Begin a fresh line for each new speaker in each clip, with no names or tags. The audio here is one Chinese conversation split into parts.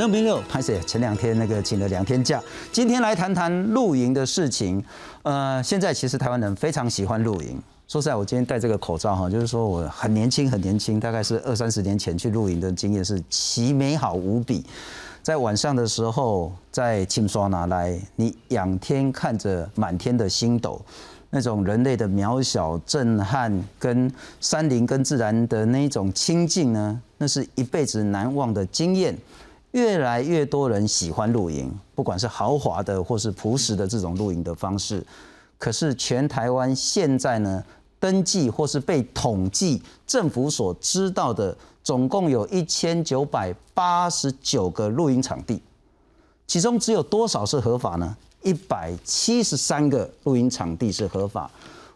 观众朋友，拍摄前两天那个请了两天假，今天来谈谈露营的事情。呃，现在其实台湾人非常喜欢露营。说实在，我今天戴这个口罩哈，就是说我很年轻，很年轻，大概是二三十年前去露营的经验是奇美好无比。在晚上的时候，在清刷拿来，你仰天看着满天的星斗，那种人类的渺小、震撼，跟山林跟自然的那种亲近呢，那是一辈子难忘的经验。越来越多人喜欢露营，不管是豪华的或是朴实的这种露营的方式。可是全台湾现在呢，登记或是被统计政府所知道的，总共有一千九百八十九个露营场地，其中只有多少是合法呢？一百七十三个露营场地是合法，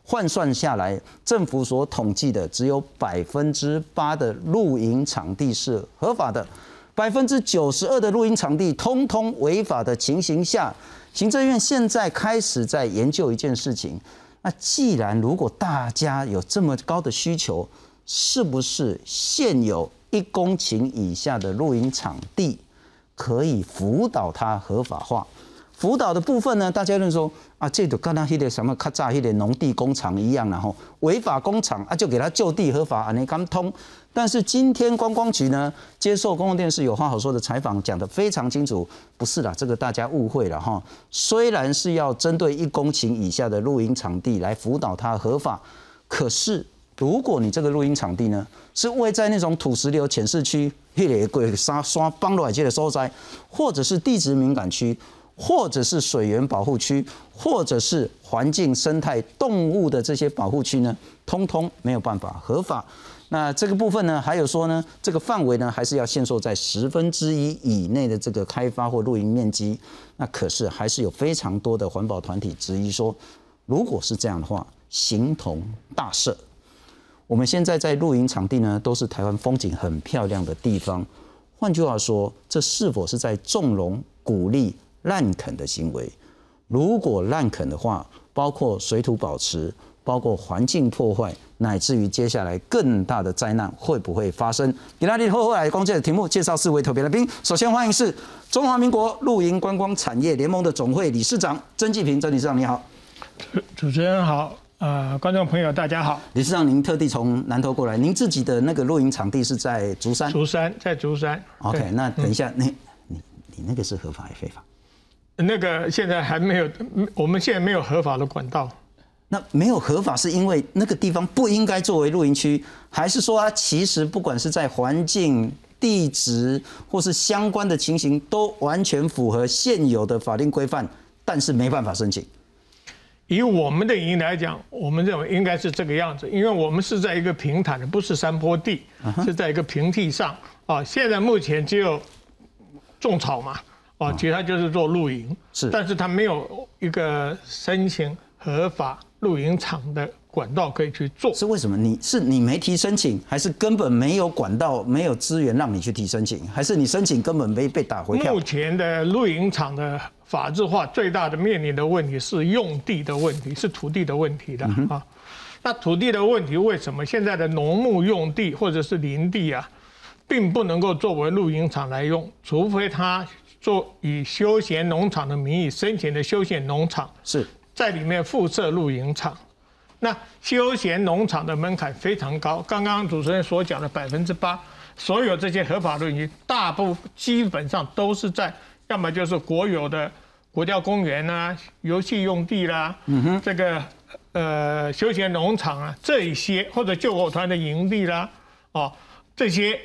换算下来，政府所统计的只有百分之八的露营场地是合法的。百分之九十二的录音场地通通违法的情形下，行政院现在开始在研究一件事情。那既然如果大家有这么高的需求，是不是现有一公顷以下的录音场地可以辅导它合法化？辅导的部分呢？大家认说啊，这就跟那些的什么咔嚓那些农地工厂一样，然后违法工厂啊，就给他就地合法啊，你刚通。但是今天观光局呢，接受公共电视有话好说的采访，讲得非常清楚，不是啦，这个大家误会了哈。虽然是要针对一公顷以下的露营场地来辅导它合法，可是如果你这个露营场地呢，是位在那种土石流浅市区、黑雷鬼沙刷帮落海街的所在，或者是地质敏感区，或者是水源保护区，或者是环境生态动物的这些保护区呢，通通没有办法合法。那这个部分呢，还有说呢，这个范围呢，还是要限缩在十分之一以内的这个开发或露营面积。那可是还是有非常多的环保团体质疑说，如果是这样的话，形同大赦。我们现在在露营场地呢，都是台湾风景很漂亮的地方。换句话说，这是否是在纵容、鼓励滥垦的行为？如果滥垦的话，包括水土保持。包括环境破坏，乃至于接下来更大的灾难会不会发生？给大家后后来公介的题目介绍四位特别来宾。首先欢迎是中华民国露营观光产业联盟的总会理事长曾纪平，曾理事长你好。
主持人好，呃，观众朋友大家好。
理事长您特地从南投过来，您自己的那个露营场地是在竹山？
竹山在竹山。
OK，那等一下，你你你那个是合法还是非法？
那个现在还没有，我们现在没有合法的管道。
那没有合法，是因为那个地方不应该作为露营区，还是说它其实不管是在环境、地质或是相关的情形，都完全符合现有的法定规范，但是没办法申请？
以我们的营来讲，我们认为应该是这个样子，因为我们是在一个平坦的，不是山坡地，是在一个平地上啊。现在目前只有种草嘛，啊，其他就是做露营，
是，
但是他没有一个申请合法。露营场的管道可以去做，
是为什么？你是你没提申请，还是根本没有管道、没有资源让你去提申请，还是你申请根本没被打回票？
目前的露营场的法制化最大的面临的问题是用地的问题，是土地的问题的啊。那土地的问题为什么现在的农牧用地或者是林地啊，并不能够作为露营场来用？除非他做以休闲农场的名义申请的休闲农场
是。
在里面附设露营场，那休闲农场的门槛非常高。刚刚主持人所讲的百分之八，所有这些合法露营，大部分基本上都是在要么就是国有的国家公园啊、游戏用地啦，嗯哼，这个呃休闲农场啊这一些，或者救火团的营地啦，哦这些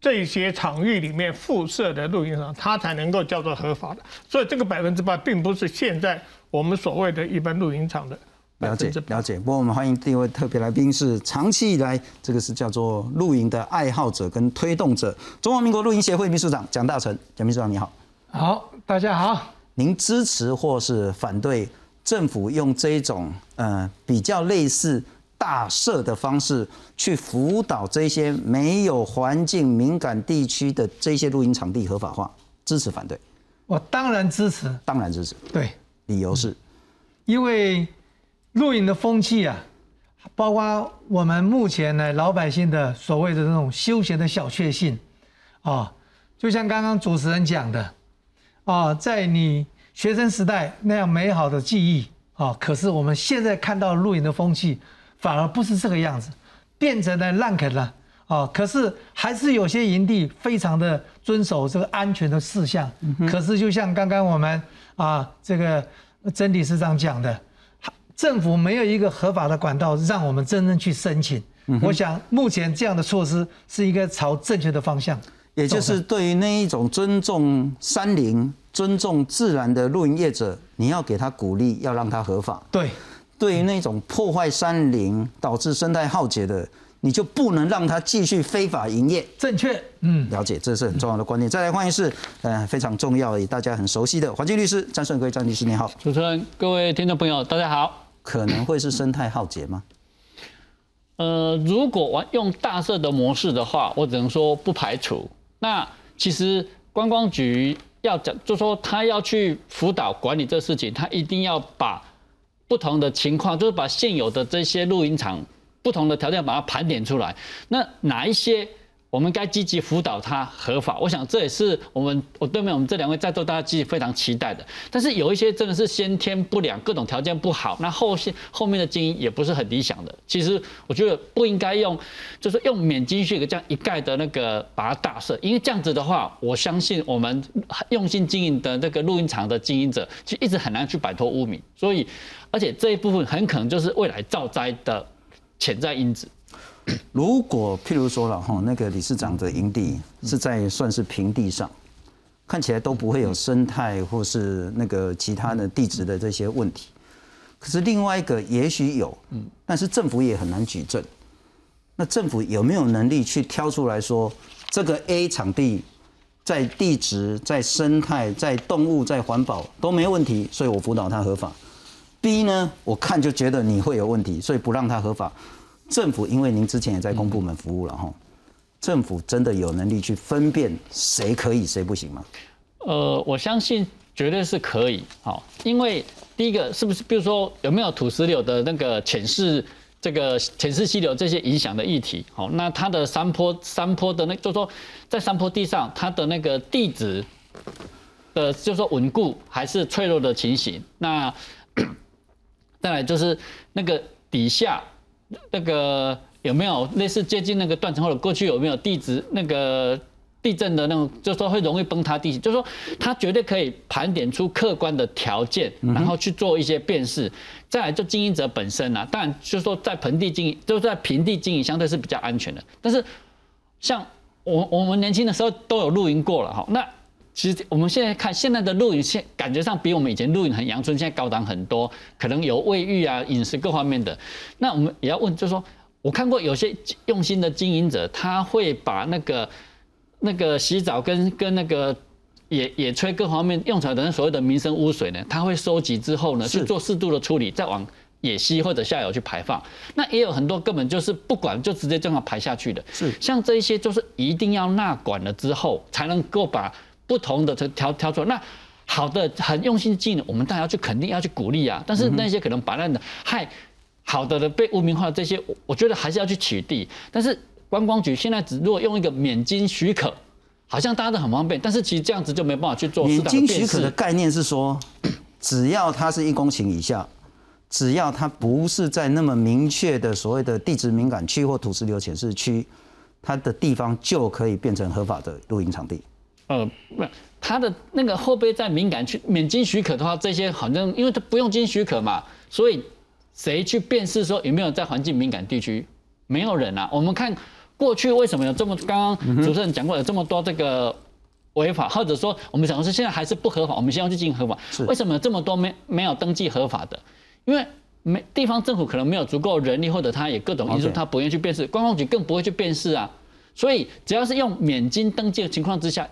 这些场域里面附设的露营场，它才能够叫做合法的。所以这个百分之八，并不是现在。我们所谓的一般露营场的
了解了解，不过我们欢迎第一位特别来宾是长期以来这个是叫做露营的爱好者跟推动者，中华民国露营协会秘书长蒋大成，蒋秘书长你好，
好，大家好，
您支持或是反对政府用这一种呃比较类似大赦的方式去辅导这些没有环境敏感地区的这些露营场地合法化？支持反对？
我当然支持，
当然支持，
对。
理由是，
因为露营的风气啊，包括我们目前呢老百姓的所谓的那种休闲的小确幸啊，就像刚刚主持人讲的，啊，在你学生时代那样美好的记忆啊，可是我们现在看到露营的风气，反而不是这个样子，变成了烂垦了啊。可是还是有些营地非常的遵守这个安全的事项。可是就像刚刚我们啊这个曾理事长讲的，政府没有一个合法的管道让我们真正去申请。我想目前这样的措施是一个朝正确的方向。
也就是对于那一种尊重山林、尊重自然的露营业者，你要给他鼓励，要让他合法。
对，
对于那种破坏山林、导致生态浩劫的，你就不能让它继续非法营业。
正确，嗯，
了解，这是很重要的观念。再来欢迎是，呃，非常重要也大家很熟悉的环境律师张顺贵张律师，你好。
主持人，各位听众朋友，大家好。
可能会是生态浩劫吗？
呃，如果玩用大社的模式的话，我只能说不排除。那其实观光局要讲，就说他要去辅导管理这事情，他一定要把不同的情况，就是把现有的这些录音场不同的条件把它盘点出来。那哪一些？我们该积极辅导他合法，我想这也是我们我对面我们这两位在座大家积极非常期待的。但是有一些真的是先天不良，各种条件不好，那后续后面的经营也不是很理想的。其实我觉得不应该用，就是用免经许可这样一概的那个把它大设，因为这样子的话，我相信我们用心经营的那个录音厂的经营者，其实一直很难去摆脱污名。所以，而且这一部分很可能就是未来造灾的潜在因子。
如果譬如说了哈，那个理事长的营地是在算是平地上，看起来都不会有生态或是那个其他的地质的这些问题。可是另外一个也许有，但是政府也很难举证。那政府有没有能力去挑出来说，这个 A 场地在地质、在生态、在动物、在环保都没问题，所以我辅导它合法。B 呢，我看就觉得你会有问题，所以不让它合法。政府，因为您之前也在公部门服务了哈，政府真的有能力去分辨谁可以谁不行吗？
呃，我相信绝对是可以。好，因为第一个是不是，比如说有没有土石流的那个浅势这个浅势溪流这些影响的议题？好，那它的山坡山坡的那，就说在山坡地上它的那个地质的，就说稳固还是脆弱的情形？那 再来就是那个底下。那个有没有类似接近那个断层或者过去有没有地质那个地震的那种，就说会容易崩塌地形，就说它绝对可以盘点出客观的条件，然后去做一些辨识。再来就经营者本身啊，当然就是说在盆地经营，就是在平地经营相对是比较安全的。但是像我我们年轻的时候都有露营过了哈，那。其实我们现在看现在的露营，现感觉上比我们以前露营很阳春，现在高档很多，可能有卫浴啊、饮食各方面的。那我们也要问，就是说我看过有些用心的经营者，他会把那个那个洗澡跟跟那个野野炊各方面用出来的所谓的民生污水呢，他会收集之后呢去做适度的处理，再往野溪或者下游去排放。那也有很多根本就是不管就直接这样排下去的。
是
像这一些，就是一定要纳管了之后，才能够把。不同的挑挑出来，那好的很用心经营，我们大家去肯定要去鼓励啊。但是那些可能摆烂的害好的的被污名化这些，我觉得还是要去取缔。但是观光局现在只如果用一个免经许可，好像大家都很方便，但是其实这样子就没办法去做。
免经许可的概念是说，只要它是一公顷以下，只要它不是在那么明确的所谓的地质敏感区或土石流浅示区，它的地方就可以变成合法的露营场地。
呃，不，他的那个后备在敏感区免经许可的话，这些好像因为他不用经许可嘛，所以谁去辨识说有没有在环境敏感地区？没有人啊。我们看过去为什么有这么刚刚主持人讲过有这么多这个违法，或者说我们讲的是现在还是不合法，我们先要去进行合法。为什么有这么多没没有登记合法的？因为没地方政府可能没有足够人力，或者他也各种因素，他不愿意去辨识，观光局更不会去辨识啊。所以只要是用免经登记的情况之下。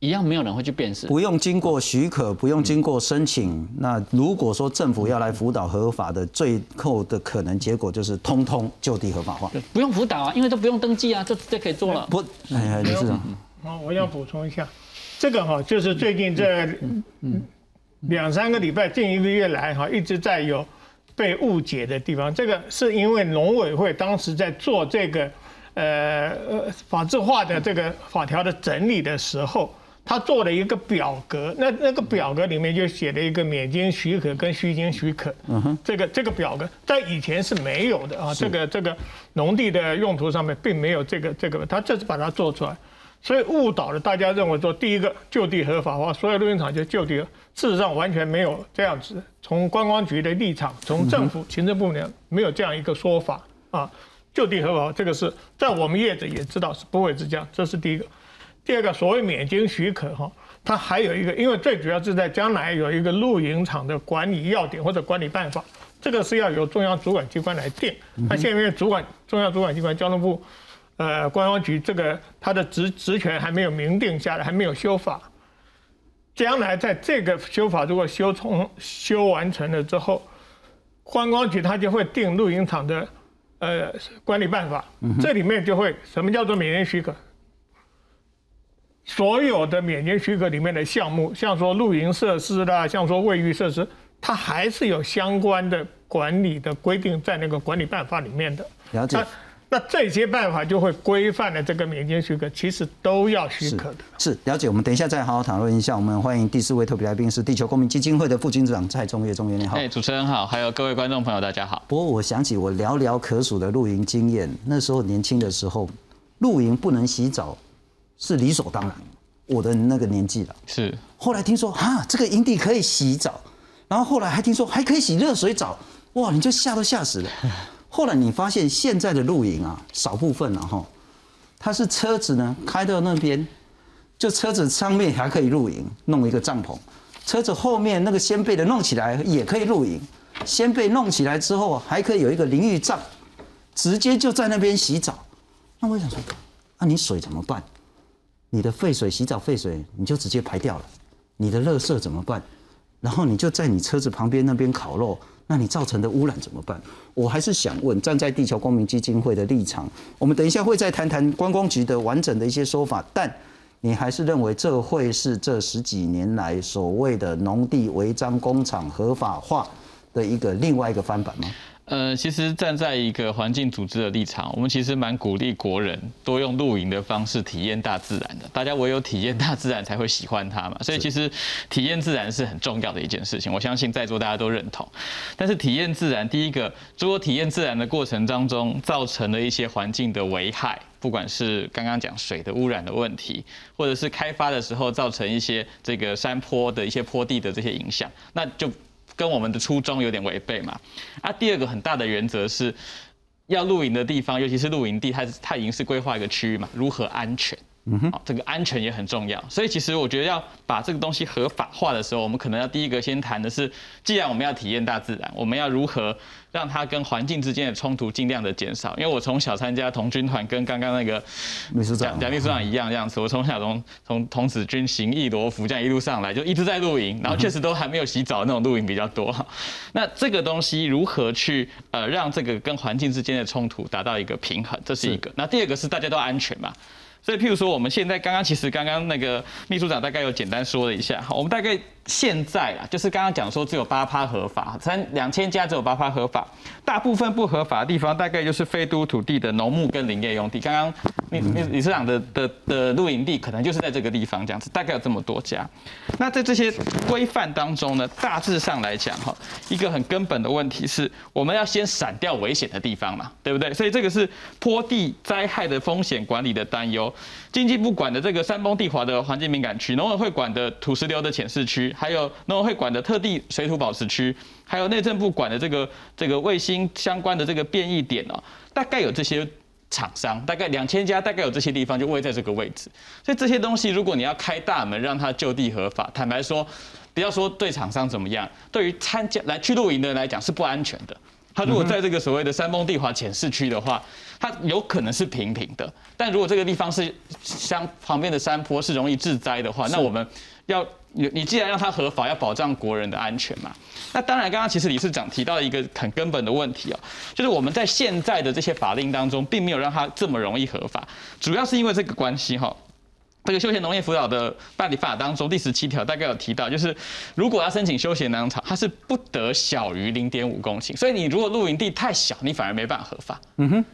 一样没有人会去辨识，
不用经过许可，不用经过申请。那如果说政府要来辅导合法的，最后的可能结果就是通通就地合法化。
不用辅导啊，因为都不用登记啊，就直接可以做了。
不，哎，理事长，
好，我要补充一下，这个哈就是最近这两三个礼拜，近一个月来哈一直在有被误解的地方。这个是因为农委会当时在做这个。呃呃法制化的这个法条的整理的时候，他做了一个表格，那那个表格里面就写了一个免经许可跟虚经许可，嗯哼，这个这个表格在以前是没有的啊，这个这个农地的用途上面并没有这个这个，他这次把它做出来。所以误导了大家认为说，第一个就地合法化，所有录音厂就就地。事实上完全没有这样子。从观光局的立场，从政府行政部门没有这样一个说法啊。就地合法化这个是在我们业者也知道是不会是这样。这是第一个。第二个，所谓免经许可哈，它还有一个，因为最主要是在将来有一个露营场的管理要点或者管理办法，这个是要由中央主管机关来定。那现在主管中央主管机关交通部。呃，观光局这个他的职职权还没有明定下来，还没有修法。将来在这个修法如果修从修完成了之后，观光局他就会定露营场的呃管理办法，这里面就会什么叫做免经许可？所有的免验许可里面的项目，像说露营设施啦，像说卫浴设施，它还是有相关的管理的规定在那个管理办法里面的。
了解。
那这些办法就会规范了这个免经许可，其实都要许可的。
是了解，我们等一下再好好讨论一下。我们欢迎第四位特别来宾是地球公民基金会的副执长蔡中岳，中岳你好。
哎，主持人好，还有各位观众朋友大家好。
不过我想起我寥寥可数的露营经验，那时候年轻的时候，露营不能洗澡是理所当然。我的那个年纪了，
是。
后来听说哈，这个营地可以洗澡，然后后来还听说还可以洗热水澡，哇，你就吓都吓死了。后来你发现现在的露营啊，少部分了哈，它是车子呢开到那边，就车子上面还可以露营，弄一个帐篷，车子后面那个掀背的弄起来也可以露营，掀背弄起来之后还可以有一个淋浴帐，直接就在那边洗澡。那我想说，那你水怎么办？你的废水洗澡废水你就直接排掉了，你的垃圾怎么办？然后你就在你车子旁边那边烤肉。那你造成的污染怎么办？我还是想问，站在地球公民基金会的立场，我们等一下会再谈谈观光局的完整的一些说法，但你还是认为这会是这十几年来所谓的农地违章工厂合法化的一个另外一个翻版吗？
呃，其实站在一个环境组织的立场，我们其实蛮鼓励国人多用露营的方式体验大自然的。大家唯有体验大自然，才会喜欢它嘛。所以其实体验自然是很重要的一件事情。我相信在座大家都认同。但是体验自然，第一个，如果体验自然的过程当中造成了一些环境的危害，不管是刚刚讲水的污染的问题，或者是开发的时候造成一些这个山坡的一些坡地的这些影响，那就。跟我们的初衷有点违背嘛？啊，第二个很大的原则是要露营的地方，尤其是露营地，它它已经是规划一个区域嘛，如何安全？嗯哼，这个安全也很重要。所以其实我觉得要把这个东西合法化的时候，我们可能要第一个先谈的是，既然我们要体验大自然，我们要如何？让它跟环境之间的冲突尽量的减少，因为我从小参加童军团，跟刚刚那个
秘书长
蒋秘书长一样这样子。我从小从从童子军行义罗浮这样一路上来，就一直在露营，然后确实都还没有洗澡那种露营比较多。那这个东西如何去呃让这个跟环境之间的冲突达到一个平衡，这是一个。那第二个是大家都安全嘛。所以，譬如说，我们现在刚刚其实刚刚那个秘书长大概有简单说了一下，我们大概现在啊，就是刚刚讲说只有八趴合法，三两千家只有八趴合法，大部分不合法的地方大概就是非都土地的农牧跟林业用地。刚刚李李理事长的的的露营地可能就是在这个地方这样子，大概有这么多家。那在这些规范当中呢，大致上来讲哈，一个很根本的问题是，我们要先闪掉危险的地方嘛，对不对？所以这个是坡地灾害的风险管理的担忧。经济部管的这个山崩地滑的环境敏感区，农委会管的土石流的浅示区，还有农委会管的特地水土保持区，还有内政部管的这个这个卫星相关的这个变异点哦，大概有这些厂商，大概两千家，大概有这些地方就位在这个位置。所以这些东西，如果你要开大门让它就地合法，坦白说，不要说对厂商怎么样，对于参加来去露营的人来讲是不安全的。他如果在这个所谓的山崩地滑浅市区的话，它有可能是平平的。但如果这个地方是相旁边的山坡是容易致灾的话，那我们要你你既然让它合法，要保障国人的安全嘛。那当然，刚刚其实理事长提到一个很根本的问题哦，就是我们在现在的这些法令当中，并没有让它这么容易合法，主要是因为这个关系哈。这个休闲农业辅导的办理法当中，第十七条大概有提到，就是如果要申请休闲农场，它是不得小于零点五公顷。所以你如果露营地太小，你反而没办法合法。嗯哼。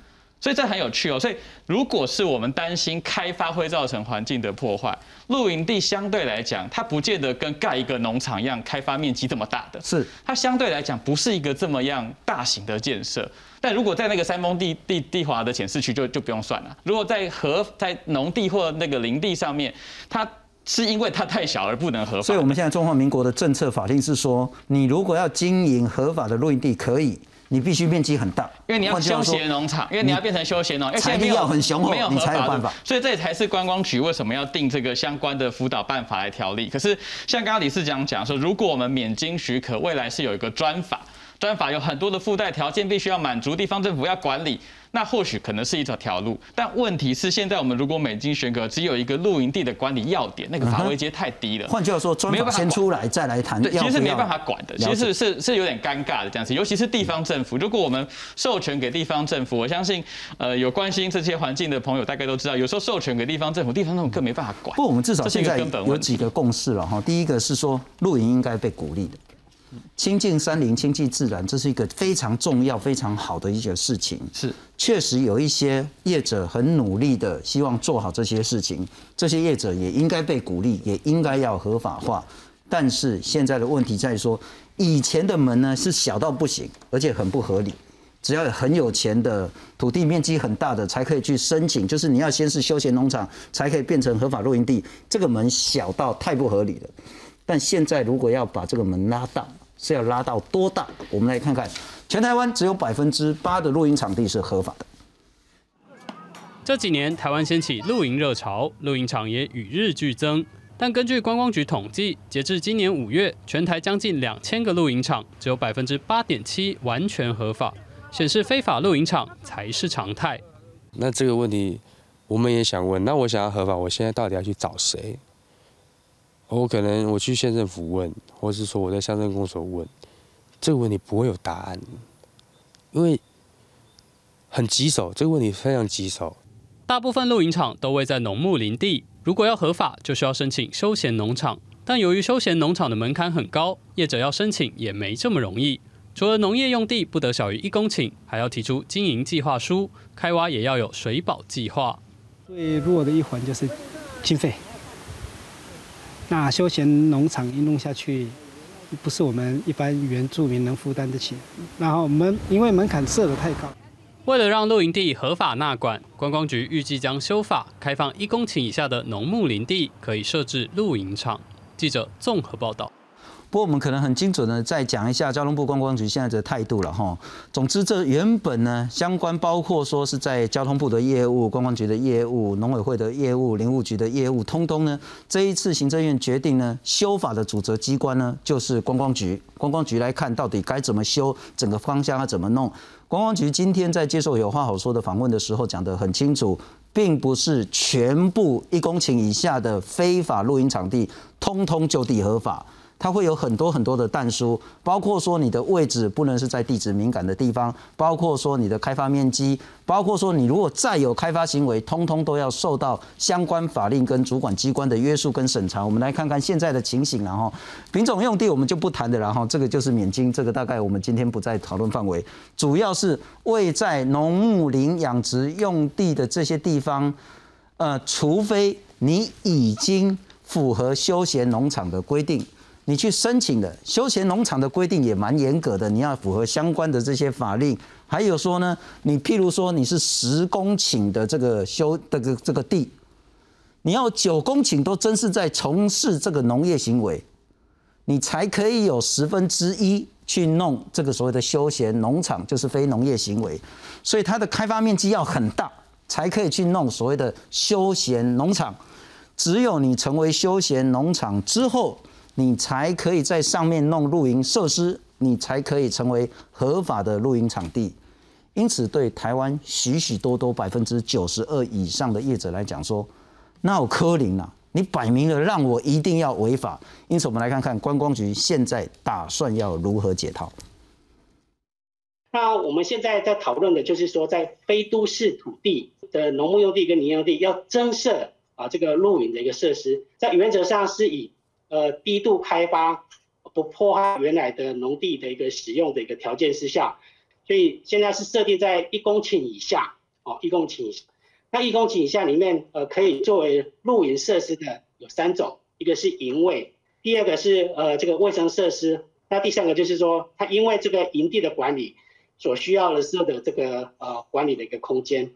所以这很有趣哦。所以如果是我们担心开发会造成环境的破坏，露营地相对来讲，它不见得跟盖一个农场一样，开发面积这么大的。
是
它相对来讲不是一个这么样大型的建设。但如果在那个山峰地地地滑的浅市区就就不用算了。如果在河在农地或那个林地上面，它是因为它太小而不能合法。
所以我们现在中华民国的政策法令是说，你如果要经营合法的露营地，可以，你必须面积很大，
因为你要休闲农场，因为你要变成休闲农，因为
财力要很雄厚，你才有办法。
所以这也才是观光局为什么要定这个相关的辅导办法来条例。可是像刚刚李市长讲说，如果我们免经许可，未来是有一个专法。专法有很多的附带条件，必须要满足，地方政府要管理，那或许可能是一条条路。但问题是，现在我们如果美金选格只有一个露营地的管理要点，那个法位阶太低了。
换句话说，专法先出来再来谈。
对，其实是没办法管的，其实是是有点尴尬的这样子。尤其是地方政府，如果我们授权给地方政府，我相信，呃，有关心这些环境的朋友大概都知道，有时候授权给地方政府，地方政府更没办法管。
不，我们至少现在有几个共识了哈。第一个是说，露营应该被鼓励的。亲近山林，亲近自然，这是一个非常重要、非常好的一个事情。
是，
确实有一些业者很努力的，希望做好这些事情。这些业者也应该被鼓励，也应该要合法化。但是现在的问题在说，以前的门呢是小到不行，而且很不合理。只要有很有钱的、土地面积很大的，才可以去申请。就是你要先是休闲农场，才可以变成合法露营地。这个门小到太不合理了。但现在如果要把这个门拉大，是要拉到多大？我们来看看，全台湾只有百分之八的露营场地是合法的。
这几年台湾掀起露营热潮，露营场也与日俱增。但根据观光局统计，截至今年五月，全台将近两千个露营场，只有百分之八点七完全合法，显示非法露营场才是常态。
那这个问题，我们也想问，那我想要合法，我现在到底要去找谁？我可能我去县政府问，或是说我在乡镇公所问，这个问题不会有答案，因为很棘手，这个问题非常棘手。
大部分露营场都位在农牧林地，如果要合法，就需要申请休闲农场。但由于休闲农场的门槛很高，业者要申请也没这么容易。除了农业用地不得小于一公顷，还要提出经营计划书，开挖也要有水保计划。
最弱的一环就是经费。那休闲农场一弄下去，不是我们一般原住民能负担得起。然后门因为门槛设的太高，
为了让露营地合法纳管，观光局预计将修法，开放一公顷以下的农牧林地可以设置露营场。记者综合报道。
不过我们可能很精准的再讲一下交通部观光局现在的态度了哈。总之，这原本呢相关包括说是在交通部的业务、观光局的业务、农委会的业务、林务局的业务，通通呢这一次行政院决定呢修法的主责机关呢就是观光局。观光局来看到底该怎么修，整个方向要怎么弄。观光局今天在接受有话好说的访问的时候讲得很清楚，并不是全部一公顷以下的非法露营场地通通就地合法。它会有很多很多的弹书，包括说你的位置不能是在地址敏感的地方，包括说你的开发面积，包括说你如果再有开发行为，通通都要受到相关法令跟主管机关的约束跟审查。我们来看看现在的情形，然后品种用地我们就不谈的，然后这个就是免经，这个大概我们今天不在讨论范围，主要是位在农牧林养殖用地的这些地方，呃，除非你已经符合休闲农场的规定。你去申请的休闲农场的规定也蛮严格的，你要符合相关的这些法令。还有说呢，你譬如说你是十公顷的这个休这个这个地，你要九公顷都真是在从事这个农业行为，你才可以有十分之一去弄这个所谓的休闲农场，就是非农业行为。所以它的开发面积要很大，才可以去弄所谓的休闲农场。只有你成为休闲农场之后。你才可以在上面弄露营设施，你才可以成为合法的露营场地。因此，对台湾许许多多百分之九十二以上的业者来讲，说那我柯林啊，你摆明了让我一定要违法。因此，我们来看看观光局现在打算要如何解套。
那我们现在在讨论的就是说，在非都市土地的农牧用地跟林用地要增设啊这个露营的一个设施，在原则上是以。呃，低度开发不破坏原来的农地的一个使用的一个条件之下，所以现在是设定在一公顷以下哦，一公顷以下。那一公顷以下里面，呃，可以作为露营设施的有三种，一个是营位，第二个是呃这个卫生设施，那第三个就是说，它因为这个营地的管理所需要的设的这个呃管理的一个空间。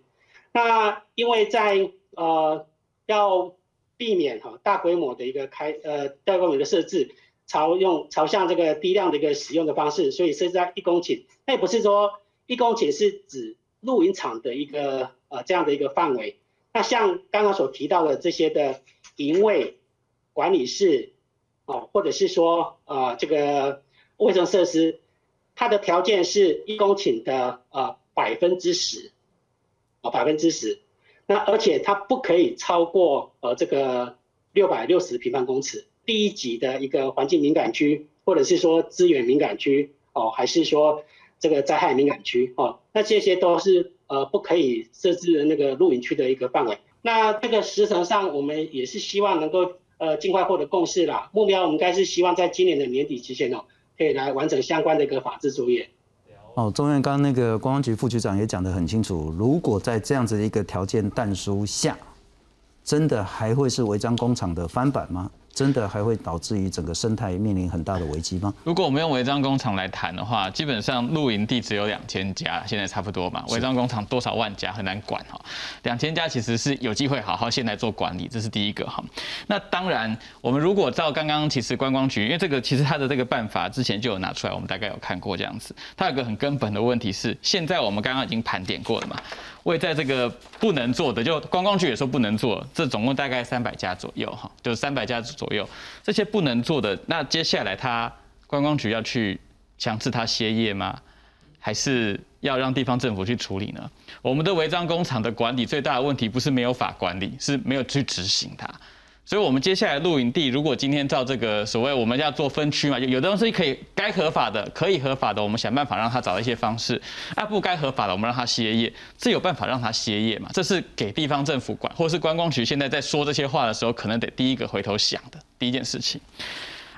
那因为在呃要避免哈大规模的一个开呃大规模的设置，朝用朝向这个低量的一个使用的方式，所以设置在一公顷。那也不是说一公顷是指露营场的一个呃这样的一个范围。那像刚刚所提到的这些的营位管理室哦，或者是说呃这个卫生设施，它的条件是一公顷的呃百分之十。哦，百分之十，那而且它不可以超过呃这个六百六十平方公尺。第一级的一个环境敏感区，或者是说资源敏感区，哦，还是说这个灾害敏感区，哦，那这些都是呃不可以设置那个露营区的一个范围。那这个时程上，我们也是希望能够呃尽快获得共识啦。目标我们应该是希望在今年的年底之前哦，可以来完成相关的一个法制作业。
哦，中院刚那个公安局副局长也讲得很清楚，如果在这样子的一个条件弹书下，真的还会是违章工厂的翻版吗？真的还会导致于整个生态面临很大的危机吗？
如果我们用违章工厂来谈的话，基本上露营地只有两千家，现在差不多嘛。违章工厂多少万家很难管哈。两千家其实是有机会好好现在做管理，这是第一个哈。那当然，我们如果照刚刚其实观光局，因为这个其实它的这个办法之前就有拿出来，我们大概有看过这样子。它有个很根本的问题是，现在我们刚刚已经盘点过了嘛。为在这个不能做的，就观光局也说不能做，这总共大概三百家左右哈，就是三百家左右。这些不能做的，那接下来他观光局要去强制他歇业吗？还是要让地方政府去处理呢？我们的违章工厂的管理最大的问题不是没有法管理，是没有去执行它。所以，我们接下来露营地，如果今天照这个所谓我们要做分区嘛，就有的东西可以该合法的，可以合法的，我们想办法让他找一些方式；啊，不该合法的，我们让他歇业，这有办法让他歇业嘛？这是给地方政府管，或是观光局现在在说这些话的时候，可能得第一个回头想的第一件事情。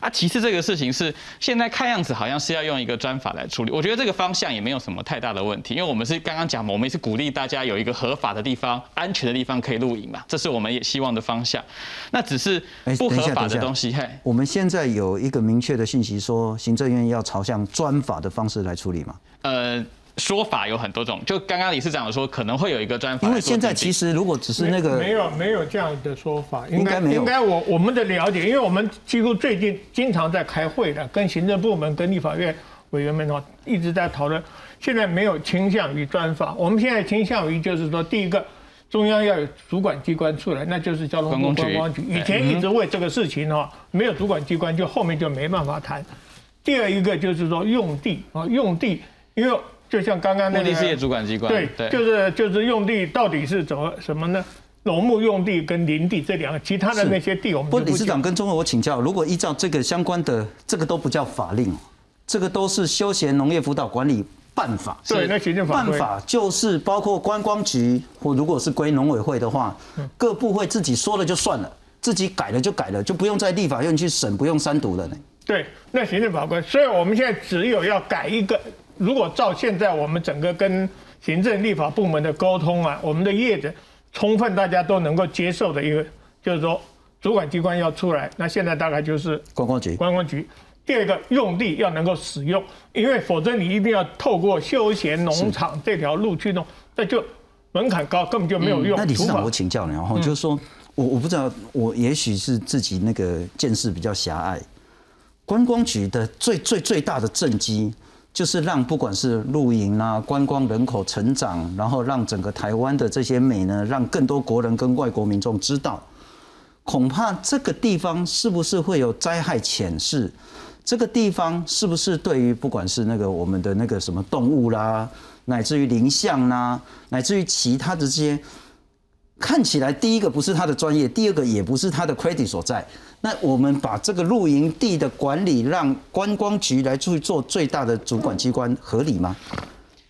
啊，其次这个事情是现在看样子好像是要用一个专法来处理，我觉得这个方向也没有什么太大的问题，因为我们是刚刚讲嘛，我们也是鼓励大家有一个合法的地方、安全的地方可以露营嘛，这是我们也希望的方向。那只是不合法的东西，嘿，
我们现在有一个明确的信息说，行政院要朝向专法的方式来处理嘛？呃。
说法有很多种，就刚刚理事长说可能会有一个专法，
因为现在其实如果只是那个
没有没有这样的说法，应该没有。应该我我们的了解，因为我们几乎最近经常在开会的，跟行政部门、跟立法院委员们的话一直在讨论。现在没有倾向于专法，我们现在倾向于就是说，第一个中央要有主管机关出来，那就是交通部观光局。以前一直为这个事情哦，没有主管机关，就后面就没办法谈。第二一个就是说用地啊，用地，因为。就像刚刚那个，
地业主管机关，
对，就是就是用地到底是怎么什么呢？农牧用地跟林地这两个，其他的那些地我们不。
理事长跟中委我请教，如果依照这个相关的，这个都不叫法令，这个都是休闲农业辅导管理办法。
对，那行政法
办法就是包括观光局或如果是归农委会的话，各部会自己说了就算了，自己改了就改了，就不用在立法院去审，不用三读了呢。
对，那行政法规，所以我们现在只有要改一个。如果照现在我们整个跟行政立法部门的沟通啊，我们的业者充分大家都能够接受的一个，就是说主管机关要出来，那现在大概就是
观光局。
观光局。第二个用地要能够使用，因为否则你一定要透过休闲农场这条路去弄，那就门槛高，根本就没有用。
那李市长，我请教你，然后就是说我我不知道，我也许是自己那个见识比较狭隘，观光局的最最最大的政绩。就是让不管是露营啊、观光人口成长，然后让整个台湾的这些美呢，让更多国人跟外国民众知道，恐怕这个地方是不是会有灾害潜势？这个地方是不是对于不管是那个我们的那个什么动物啦，乃至于林相啦，乃至于其他的这些，看起来第一个不是他的专业，第二个也不是他的 credit 所在。那我们把这个露营地的管理让观光局来去做最大的主管机关，合理吗？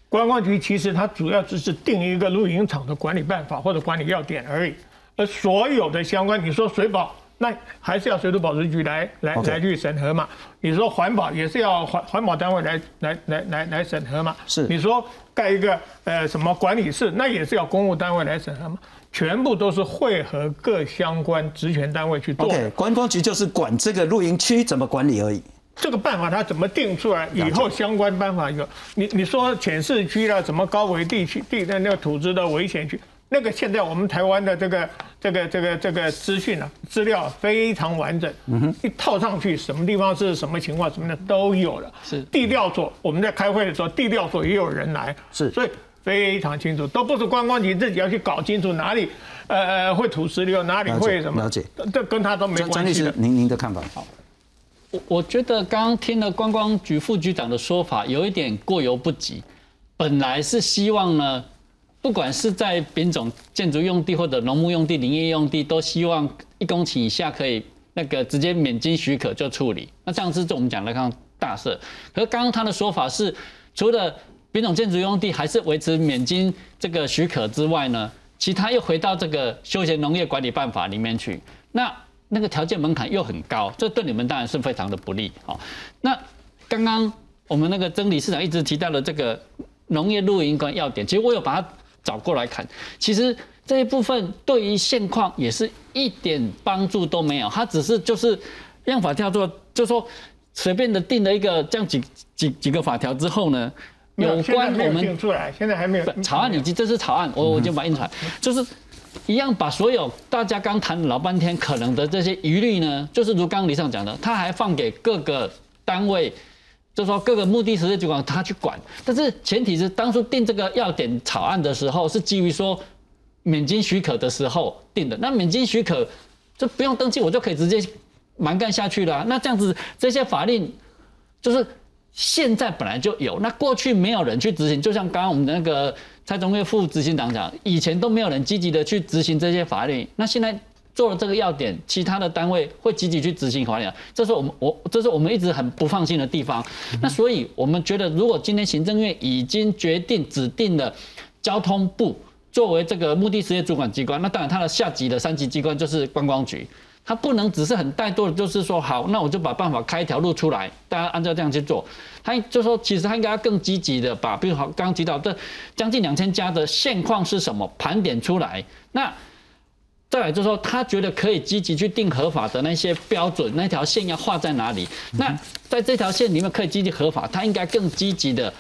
观光局其实它主要只是定一个露营场的管理办法或者管理要点而已，而所有的相关，你说水保那还是要水土保持局来来来去审核嘛。你说环保也是要环环保单位来来来来来审核嘛。
是
你说盖一个呃什么管理室，那也是要公务单位来审核嘛。全部都是会和各相关职权单位去做的。
OK，观光局就是管这个露营区怎么管理而已。
这个办法它怎么定出来？以后相关办法有，你你说浅市区啦，什么高危地区地的那个土质的危险区，那个现在我们台湾的这个这个这个这个资讯啊资料非常完整，一套上去，什么地方是什么情况，什么的都有了。
是
地调所，我们在开会的时候，地调所也有人来，
是
所以非常清楚，都不是观光局自己要去搞清楚哪里呃呃会土石流，哪里会什么，
了解
这跟他都没
张张
关系的，。
律师您您的看法？
好我我觉得刚刚听了观光局副局长的说法，有一点过犹不及。本来是希望呢，不管是在品种建筑用地或者农牧用地、林业用地，都希望一公顷以下可以那个直接免经许可就处理。那这样是我们讲的刚刚大赦。可是刚刚他的说法是，除了品种建筑用地还是维持免经这个许可之外呢，其他又回到这个休闲农业管理办法里面去。那那个条件门槛又很高，这对你们当然是非常的不利。好，那刚刚我们那个曾理事长一直提到的这个农业露营跟要点，其实我有把它找过来看，其实这一部分对于现况也是一点帮助都没有，它只是就是让法条做，就说随便的定了一个这样几几几个法条之后呢，
有
关我们
定出来，现在还没有
草案已经这是草案，我我已经把它印出来，就是一样把所有大家刚谈老半天可能的这些疑虑呢，就是如刚刚李上讲的，他还放给各个单位。就说各个目的实业主管他去管，但是前提是当初定这个要点草案的时候，是基于说免经许可的时候定的。那免经许可就不用登记，我就可以直接蛮干下去了啊、那这样子这些法令就是现在本来就有，那过去没有人去执行，就像刚刚我们的那个蔡中岳副执行长讲，以前都没有人积极的去执行这些法律，那现在做了这个要点，其他的单位会积极去执行法律啊，这是我们我这是我们一直很不放心的地方。那所以我们觉得，如果今天行政院已经决定指定了交通部作为这个目的事业主管机关，那当然它的下级的三级机关就是观光局。他不能只是很怠惰的，就是说好，那我就把办法开一条路出来，大家按照这样去做。他就说，其实他应该要更积极的把，比如好刚刚提到这将近两千家的现况是什么盘点出来。那再来就是说，他觉得可以积极去定合法的那些标准，那条线要画在哪里？那在这条线里面可以积极合法，他应该更积极的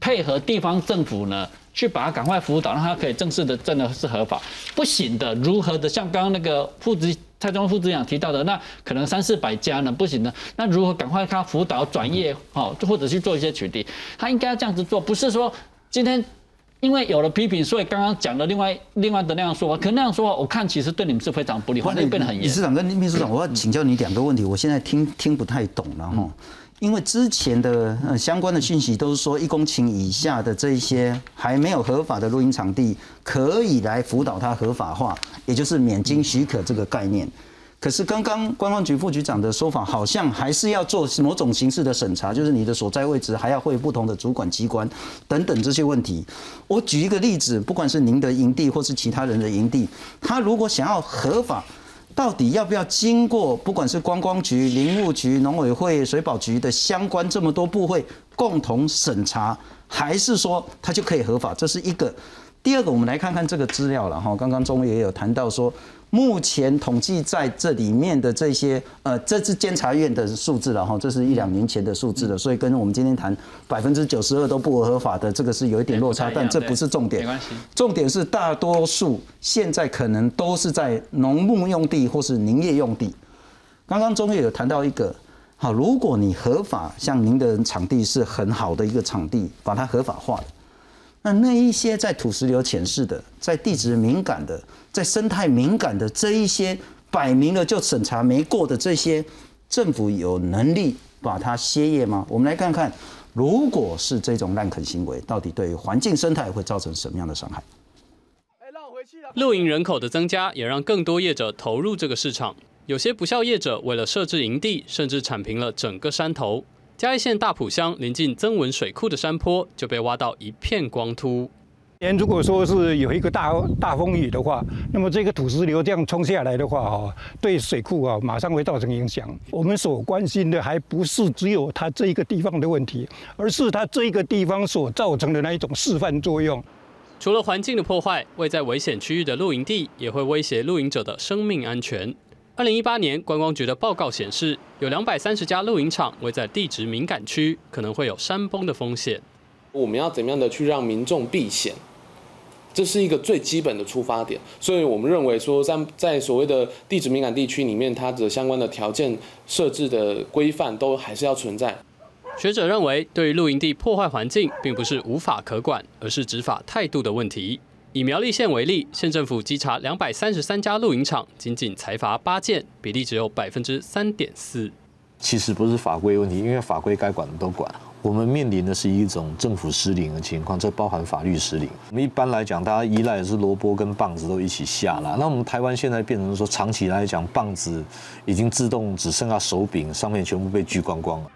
配合地方政府呢，去把它赶快辅导，让它可以正式的真的是合法。不行的，如何的像刚刚那个副执蔡中副执长提到的，那可能三四百家呢不行的，那如何赶快他辅导转业，好，或者去做一些取缔，他应该要这样子做，不是说今天。因为有了批评，所以刚刚讲的另外另外的那样说话，可那样说话，我看其实对你们是非常不利，环境变得很严
理事。长跟秘书长，我要请教你两个问题，我现在听听不太懂了哈。因为之前的呃相关的讯息都是说，一公顷以下的这一些还没有合法的露营场地，可以来辅导它合法化，也就是免经许可这个概念。可是刚刚观光局副局长的说法，好像还是要做某种形式的审查，就是你的所在位置还要会不同的主管机关等等这些问题。我举一个例子，不管是您的营地或是其他人的营地，他如果想要合法，到底要不要经过不管是观光局、林务局、农委会、水保局的相关这么多部会共同审查，还是说它就可以合法？这是一个。第二个，我们来看看这个资料了哈。刚刚中也有谈到说，目前统计在这里面的这些，呃，这是监察院的数字了哈，这是一两年前的数字了，所以跟我们今天谈百分之九十二都不合法的这个是有一点落差，但这不是重点。
没关系
重点是大多数现在可能都是在农牧用地或是林业用地。刚刚中叶有谈到一个，好，如果你合法，像您的场地是很好的一个场地，把它合法化的，那那一些在土石流潜势的、在地质敏感的、在生态敏感的这一些，摆明了就审查没过的这些，政府有能力把它歇业吗？我们来看看，如果是这种滥垦行为，到底对环境生态会造成什么样的伤害？
露营人口的增加，也让更多业者投入这个市场。有些不孝业者为了设置营地，甚至铲平了整个山头。嘉义县大埔乡临近曾文水库的山坡就被挖到一片光秃。
年如果说是有一个大大风雨的话，那么这个土石流这样冲下来的话，哈，对水库啊马上会造成影响。我们所关心的还不是只有它这一个地方的问题，而是它这一个地方所造成的那一种示范作用。
除了环境的破坏，位在危险区域的露营地也会威胁露营者的生命安全。二零一八年观光局的报告显示，有两百三十家露营场位在地质敏感区，可能会有山崩的风险。
我们要怎么样的去让民众避险？这是一个最基本的出发点，所以我们认为说，在在所谓的地质敏感地区里面，它的相关的条件设置的规范都还是要存在。
学者认为，对于露营地破坏环境，并不是无法可管，而是执法态度的问题。以苗栗县为例，县政府稽查两百三十三家露营场，仅仅裁罚八件，比例只有百分之三点四。
其实不是法规问题，因为法规该管的都管。我们面临的是一种政府失灵的情况，这包含法律失灵。我们一般来讲，大家依赖的是萝卜跟棒子都一起下了。那我们台湾现在变成说，长期来讲，棒子已经自动只剩下手柄，上面全部被锯光光了。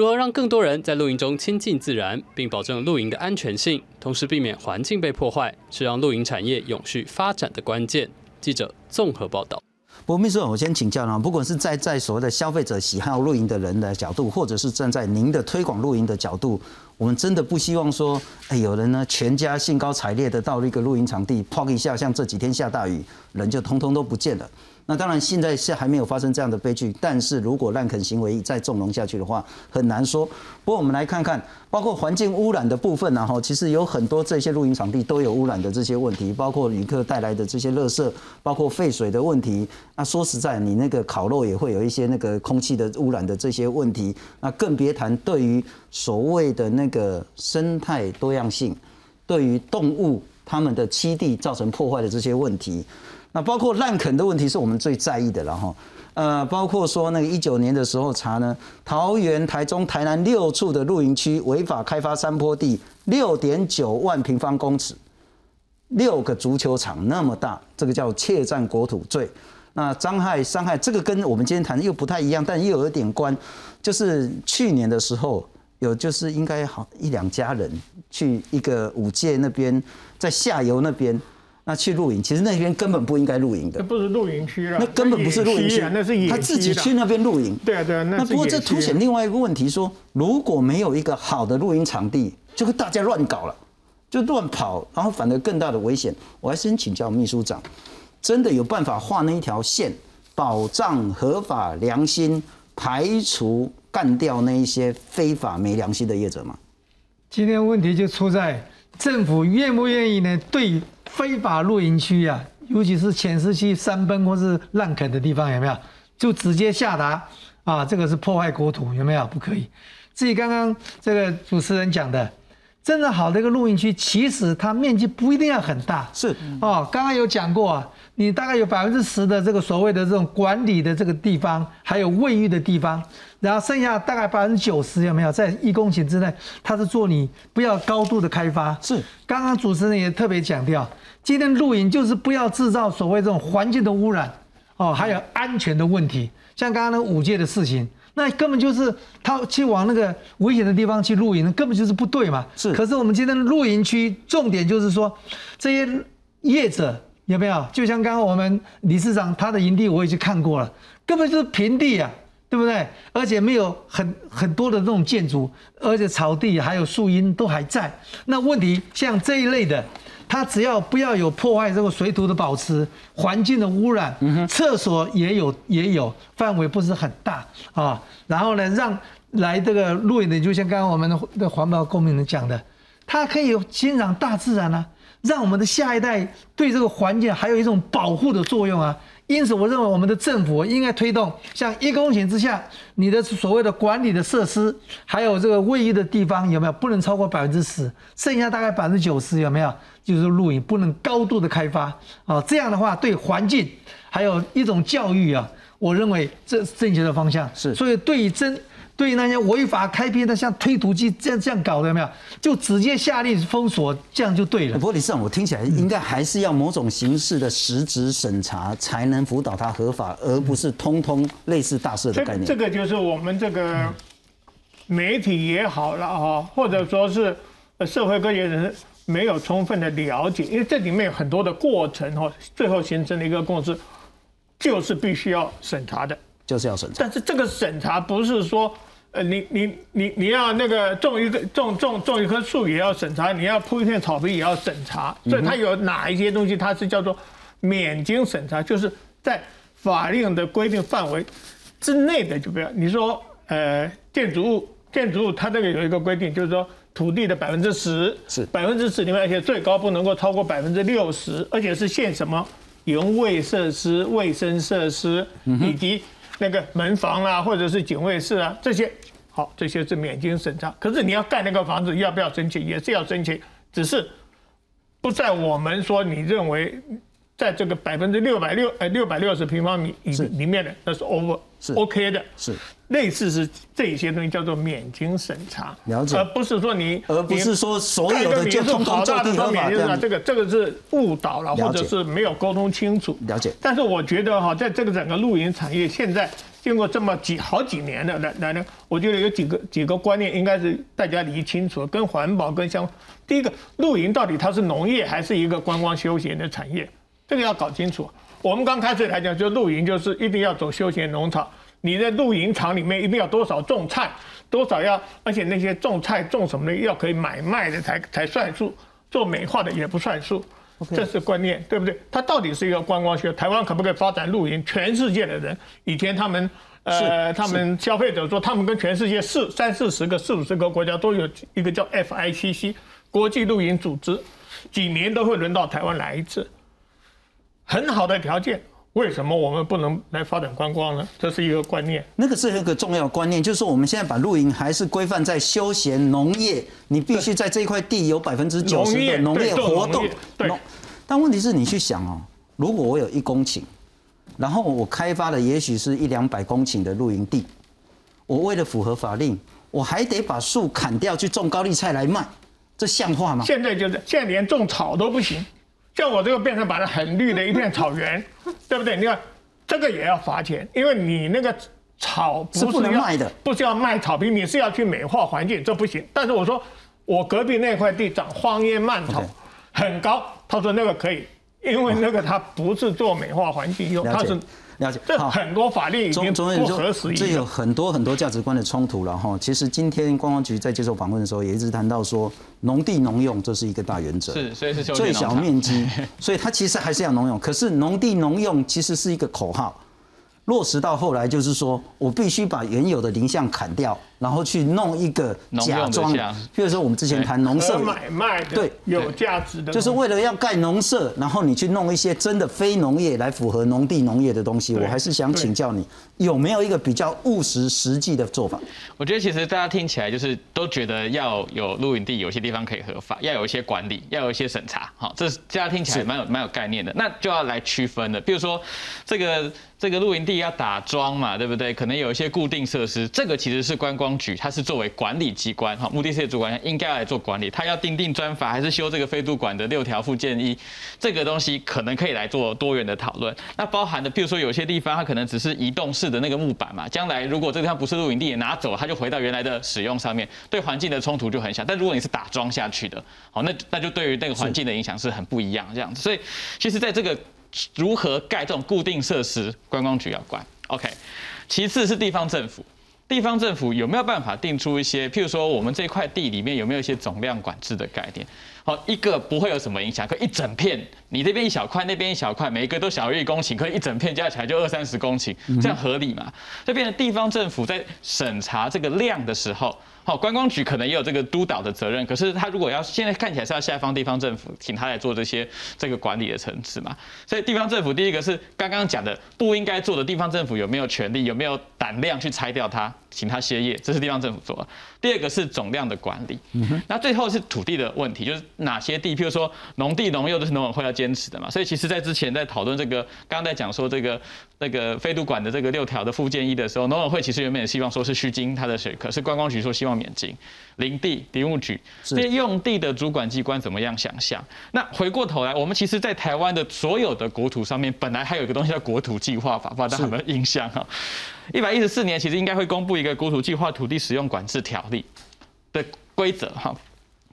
如何让更多人在露营中亲近自然，并保证露营的安全性，同时避免环境被破坏，是让露营产业永续发展的关键。记者综合报道。
不过秘书长，我先请教呢，不管是在在所谓的消费者喜好露营的人的角度，或者是站在您的推广露营的角度，我们真的不希望说，哎，有人呢全家兴高采烈的到了一个露营场地，砰一下，像这几天下大雨，人就通通都不见了。那当然，现在是还没有发生这样的悲剧，但是如果滥垦行为再纵容下去的话，很难说。不过我们来看看，包括环境污染的部分，然后其实有很多这些露营场地都有污染的这些问题，包括旅客带来的这些垃圾，包括废水的问题。那说实在，你那个烤肉也会有一些那个空气的污染的这些问题，那更别谈对于所谓的那个生态多样性，对于动物它们的栖地造成破坏的这些问题。那包括滥垦的问题是我们最在意的了哈，呃，包括说那个一九年的时候查呢，桃园、台中、台南六处的露营区违法开发山坡地，六点九万平方公尺，六个足球场那么大，这个叫窃占国土罪。那伤害伤害这个跟我们今天谈的又不太一样，但又有一点关，就是去年的时候有就是应该好一两家人去一个五界那边，在下游那边。那去露营，其实那边根本不应该露营的。
那不是露营区了，
那根本不是露营区，
那是野
他自己去那边露营。
对啊，对啊。
那不过这凸显另外一个问题，说如果没有一个好的露营场地，就会大家乱搞了，就乱跑，然后反而更大的危险。我还先请教秘书长，真的有办法画那一条线，保障合法良心，排除干掉那一些非法没良心的业者吗？
今天问题就出在政府愿不愿意呢？对。非法露营区啊，尤其是浅湿区、山崩或是烂垦的地方，有没有？就直接下达啊，这个是破坏国土，有没有？不可以。至于刚刚这个主持人讲的，真的好的一个露营区，其实它面积不一定要很大。
是
哦，刚刚有讲过啊，你大概有百分之十的这个所谓的这种管理的这个地方，还有卫浴的地方，然后剩下大概百分之九十有没有在一公顷之内？它是做你不要高度的开发。
是，
刚刚主持人也特别强调。今天露营就是不要制造所谓这种环境的污染，哦，还有安全的问题。像刚刚那个五届的事情，那根本就是他去往那个危险的地方去露营，根本就是不对嘛。
是。
可是我们今天的露营区重点就是说，这些业者有没有？就像刚刚我们理事长他的营地我也去看过了，根本就是平地啊，对不对？而且没有很很多的这种建筑，而且草地还有树荫都还在。那问题像这一类的。它只要不要有破坏这个水土的保持、环境的污染，厕所也有也有，范围不是很大啊。然后呢，让来这个露营的，就像刚刚我们的环保公民讲的，它可以欣赏大自然啊，让我们的下一代对这个环境还有一种保护的作用啊。因此，我认为我们的政府应该推动，像一公顷之下，你的所谓的管理的设施，还有这个卫浴的地方有没有不能超过百分之十，剩下大概百分之九十有没有？就是露营不能高度的开发啊，这样的话对环境还有一种教育啊，我认为这是正确的方向。
是，
所以对于真。对于那些违法开辟的，像推土机这样这样搞的，有没有？就直接下令封锁，这样就对了。
不过李市长，我听起来应该还是要某种形式的实质审查，才能辅导它合法，而不是通通类似大赦的概念。
这个就是我们这个媒体也好了哈，或者说是社会各界人士，没有充分的了解，因为这里面有很多的过程哈，最后形成了一个共识，就是必须要审查的。
就是要审查。
但是这个审查不是说，呃，你你你你要那个种一个种种种一棵树也要审查，你要铺一片草皮也要审查，所以它有哪一些东西它是叫做免经审查，就是在法令的规定范围之内的就不要。你说呃建筑物建筑物它这个有一个规定，就是说土地的百分之十
是
百分之十里面，而且最高不能够超过百分之六十，而且是限什么营卫设施、卫生设施以及。那个门房啊，或者是警卫室啊，这些好，这些是免经审查。可是你要盖那个房子，要不要申请？也是要申请，只是不在我们说你认为在这个百分之六百六呃六百六十平方米以里面的，那是 over
是。
OK 的，
是。
类似是这一些东西叫做免经审查，
了解。
而不是说你
而不是说所有的就通通
好
就地合
大的说免
法这样
经审查，这个这个是误导了，或者是没有沟通清楚。
了解。
但是我觉得哈，在这个整个露营产业，现在经过这么几好几年的来来呢，我觉得有几个几个观念应该是大家理清楚，跟环保跟相。第一个，露营到底它是农业还是一个观光休闲的产业，这个要搞清楚。我们刚开始来讲，就露营就是一定要走休闲农场，你在露营场里面一定要多少种菜，多少要，而且那些种菜种什么的要可以买卖的才才算数，做美化的也不算数。这是观念，对不对？它到底是一个观光学，台湾可不可以发展露营？全世界的人以前他们呃，他们消费者说，他们跟全世界四三四十个、四五十个国家都有一个叫 FICC 国际露营组织，几年都会轮到台湾来一次，很好的条件。为什么我们不能来发展观光呢？这是一个观念。
那个是一个重要的观念，就是我们现在把露营还是规范在休闲农业，你必须在这一块地有百分之九十的农业活动。
对。
但问题是你去想哦，如果我有一公顷，然后我开发的也许是一两百公顷的露营地，我为了符合法令，我还得把树砍掉去种高丽菜来卖，这像话吗？
现在就是现在连种草都不行。像我这个变成把它很绿的一片草原，对不对？你看这个也要罚钱，因为你那个草
是不能卖的，
不是要卖草坪，你是要去美化环境，这不行。但是我说我隔壁那块地长荒烟蔓草，很高，他说那个可以，因为那个它不是做美化环境用，它是。
了解，
这很多法律已经不合时宜，
这有很多很多价值观的冲突了哈。其实今天观光局在接受访问的时候，也一直谈到说，农地农用这是一个大原则，
是，所以是
最小面积，所以它其实还是要农用。可是农地农用其实是一个口号，落实到后来就是说我必须把原有的林相砍掉。然后去弄一个假装，比如说我们之前谈农舍
买卖，对，有价值的，
就是为了要盖农舍，然后你去弄一些真的非农业来符合农地农业的东西。我还是想请教你，有没有一个比较务实实际的做法？
我觉得其实大家听起来就是都觉得要有露营地，有些地方可以合法，要有一些管理，要有一些审查。好，这大家听起来蛮有蛮有概念的。那就要来区分了，比如说这个这个露营地要打桩嘛，对不对？可能有一些固定设施，这个其实是观光。局它是作为管理机关哈，目的是主管应该来做管理，他要定定专法还是修这个非都管的六条附件一，这个东西可能可以来做多元的讨论。那包含的，比如说有些地方它可能只是移动式的那个木板嘛，将来如果这个地方不是露营地也拿走，它就回到原来的使用上面，对环境的冲突就很小。但如果你是打桩下去的，好，那那就对于那个环境的影响是很不一样这样子。所以其实在这个如何盖这种固定设施，观光局要管。OK，其次是地方政府。地方政府有没有办法定出一些，譬如说我们这块地里面有没有一些总量管制的概念？好，一个不会有什么影响，可一整片，你这边一小块，那边一小块，每一个都小于一公顷，可一整片加起来就二三十公顷，这样合理嘛？这变成地方政府在审查这个量的时候。好，观光局可能也有这个督导的责任，可是他如果要现在看起来是要下方地方政府，请他来做这些这个管理的层次嘛。所以地方政府第一个是刚刚讲的不应该做的地方政府有没有权利，有没有胆量去拆掉它，请他歇业，这是地方政府做的。第二个是总量的管理，那最后是土地的问题，就是哪些地，譬如说农地农用都是农委会要坚持的嘛。所以其实在之前在讨论这个，刚刚在讲说这个那个飞都管的这个六条的附件一的时候，农委会其实原本也希望说是虚经它的水，可是观光局说希望。免经林地、林务局这些用地的主管机关怎么样想象？那回过头来，我们其实，在台湾的所有的国土上面，本来还有一个东西叫国土计划法，不知道大家有没有印象哈？一百一十四年，其实应该会公布一个国土计划土地使用管制条例的规则哈。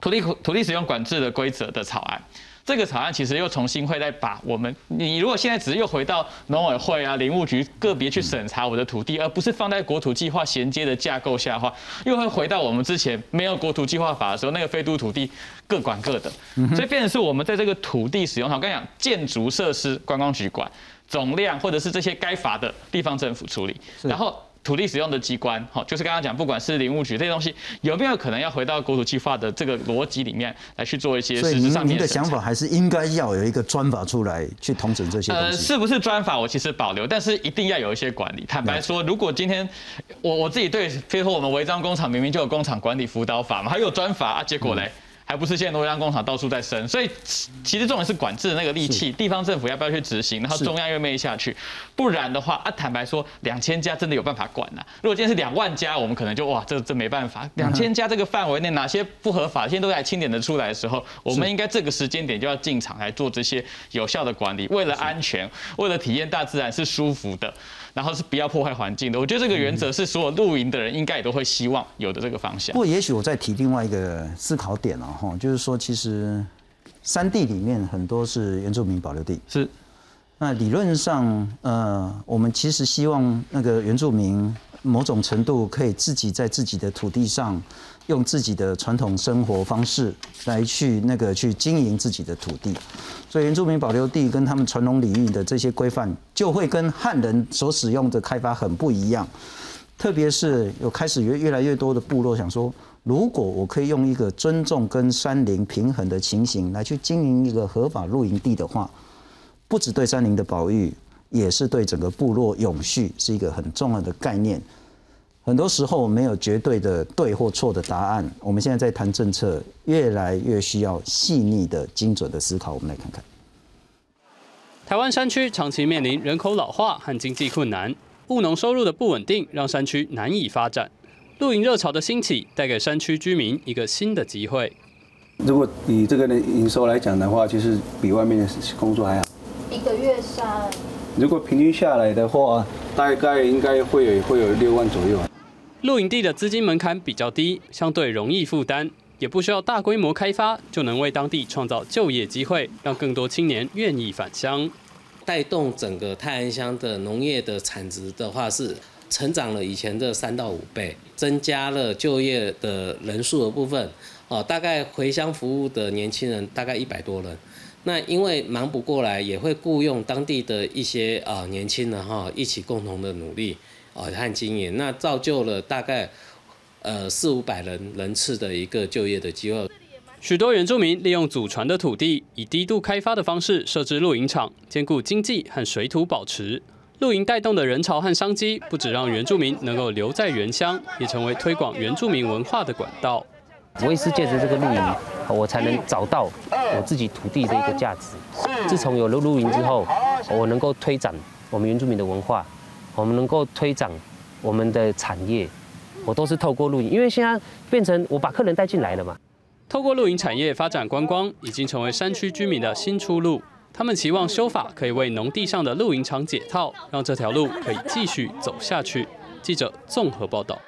土地土地使用管制的规则的草案。这个草案其实又重新会再把我们，你如果现在只是又回到农委会啊、林务局个别去审查我的土地，而不是放在国土计划衔接的架构下的话，又会回到我们之前没有国土计划法的时候，那个非都土地各管各的，所以变成是我们在这个土地使用上，我跟你讲，建筑设施观光局管，总量或者是这些该罚的地方政府处理，然后。土地使用的机关，好，就是刚刚讲，不管是林务局这些东西，有没有可能要回到国土计划的这个逻辑里面来去做一些实质上面
的想法，还是应该要有一个专法出来去统整这些东西。呃，
是不是专法？我其实保留，但是一定要有一些管理。坦白说，如果今天我我自己对，譬如说我们违章工厂明明就有工厂管理辅导法嘛，还有专法啊，结果嘞？还不是现在都让工厂到处在生，所以其实重点是管制的那个力气，地方政府要不要去执行，然后中央又没下去，不然的话啊，坦白说，两千家真的有办法管呐？如果今天是两万家，我们可能就哇，这这没办法。两千家这个范围内哪些不合法，现在都还清点的出来的时候，我们应该这个时间点就要进场来做这些有效的管理，为了安全，为了体验大自然是舒服的。然后是不要破坏环境的，我觉得这个原则是所有露营的人应该也都会希望有的这个方向。
不过，也许我再提另外一个思考点了哈，就是说，其实山地里面很多是原住民保留地，
是。
那理论上，呃，我们其实希望那个原住民某种程度可以自己在自己的土地上。用自己的传统生活方式来去那个去经营自己的土地，所以原住民保留地跟他们传统领域的这些规范，就会跟汉人所使用的开发很不一样。特别是有开始越越来越多的部落想说，如果我可以用一个尊重跟山林平衡的情形来去经营一个合法露营地的话，不只对山林的保育，也是对整个部落永续是一个很重要的概念。很多时候没有绝对的对或错的答案。我们现在在谈政策，越来越需要细腻的、精准的思考。我们来看看，
台湾山区长期面临人口老化和经济困难，务农收入的不稳定，让山区难以发展。露营热潮的兴起，带给山区居民一个新的机会。
如果以这个的营收来讲的话，其实比外面的工作还好。
一个月三，
如果平均下来的话，大概应该会有会有六万左右。
露营地的资金门槛比较低，相对容易负担，也不需要大规模开发，就能为当地创造就业机会，让更多青年愿意返乡，
带动整个泰安乡的农业的产值的话是成长了以前的三到五倍，增加了就业的人数的部分，哦，大概回乡服务的年轻人大概一百多人，那因为忙不过来，也会雇佣当地的一些啊年轻人哈，一起共同的努力。哦，和经营，那造就了大概呃四五百人人次的一个就业的机会。
许多原住民利用祖传的土地，以低度开发的方式设置露营场，兼顾经济和水土保持。露营带动的人潮和商机，不止让原住民能够留在原乡，也成为推广原住民文化的管道。
我也是借着这个露营，我才能找到我自己土地的一个价值。自从有了露营之后，我能够推展我们原住民的文化。我们能够推展我们的产业，我都是透过露营，因为现在变成我把客人带进来了嘛。
透过露营产业发展观光，已经成为山区居民的新出路。他们期望修法可以为农地上的露营场解套，让这条路可以继续走下去。记者综合报道。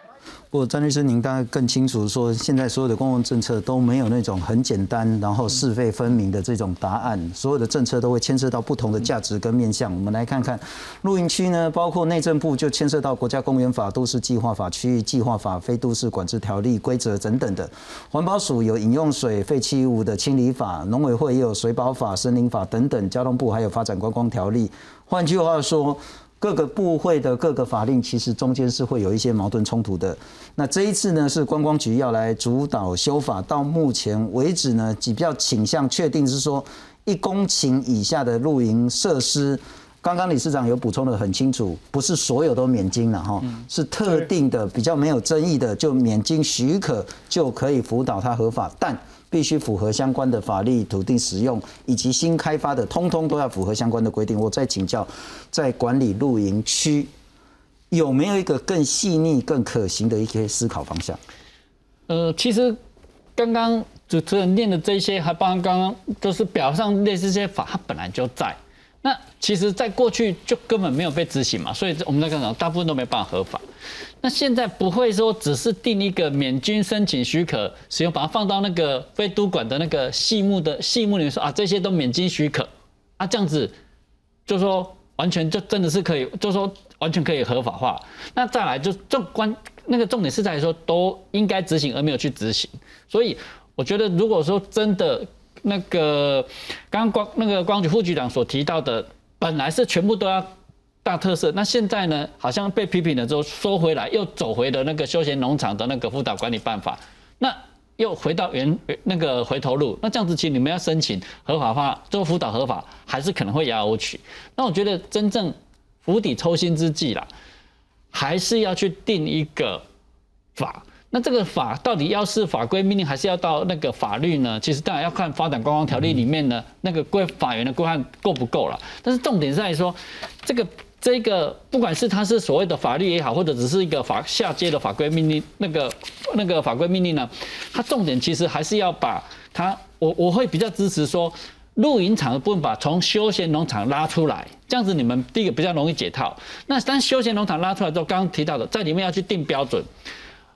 不过，张律师，您大概更清楚说，现在所有的公共政策都没有那种很简单，然后是非分明的这种答案。所有的政策都会牵涉到不同的价值跟面向。我们来看看，露营区呢，包括内政部就牵涉到国家公园法、都市计划法、区域计划法、非都市管制条例规则等等的。环保署有饮用水废弃物的清理法，农委会也有水保法、森林法等等。交通部还有发展观光条例。换句话说。各个部会的各个法令，其实中间是会有一些矛盾冲突的。那这一次呢，是观光局要来主导修法，到目前为止呢，比较倾向确定是说，一公顷以下的露营设施，刚刚理事长有补充的很清楚，不是所有都免金了哈，是特定的比较没有争议的，就免金许可就可以辅导它合法，但。必须符合相关的法律、土地使用以及新开发的，通通都要符合相关的规定。我再请教，在管理露营区有没有一个更细腻、更可行的一些思考方向？
呃，其实刚刚主持人念的这些，还包括刚刚都是表上类似这些法，它本来就在。那其实，在过去就根本没有被执行嘛，所以我们在讲，大部分都没办法合法。那现在不会说只是定一个免军申请许可使用，把它放到那个非督管的那个细目的细目里面说啊，这些都免经许可啊，这样子就说完全就真的是可以，就说完全可以合法化。那再来就重关那个重点是在说都应该执行而没有去执行，所以我觉得如果说真的。那个刚刚光那个光局副局长所提到的，本来是全部都要大特色，那现在呢，好像被批评了之后收回来，又走回了那个休闲农场的那个辅导管理办法，那又回到原那个回头路，那这样子其实你们要申请合法化做辅导合法，还是可能会遥遥无期。那我觉得真正釜底抽薪之计啦，还是要去定一个法。那这个法到底要是法规命令，还是要到那个法律呢？其实当然要看发展观光条例里面呢那个规法源的规范够不够了。但是重点在于说，这个这个不管是它是所谓的法律也好，或者只是一个法下阶的法规命令，那个那个法规命令呢，它重点其实还是要把它，我我会比较支持说，露营场的部分把从休闲农场拉出来，这样子你们第一个比较容易解套。那当休闲农场拉出来之后，刚刚提到的在里面要去定标准。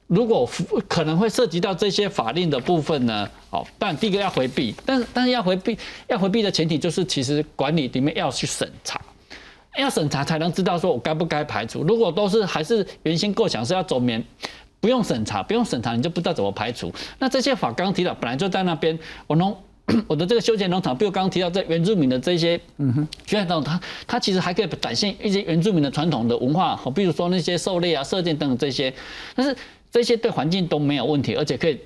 如果可能会涉及到这些法令的部分呢？好，但第一个要回避，但是但是要回避，要回避的前提就是，其实管理里面要去审查，要审查才能知道说我该不该排除。如果都是还是原先构想是要走免，不用审查，不用审查，你就不知道怎么排除。那这些法刚刚提到，本来就在那边，我农 我的这个休闲农场，比如刚刚提到在原住民的这些，嗯哼，学校中，它它其实还可以展现一些原住民的传统的文化，比如说那些狩猎啊、射箭等等这些，但是。这些对环境都没有问题，而且可以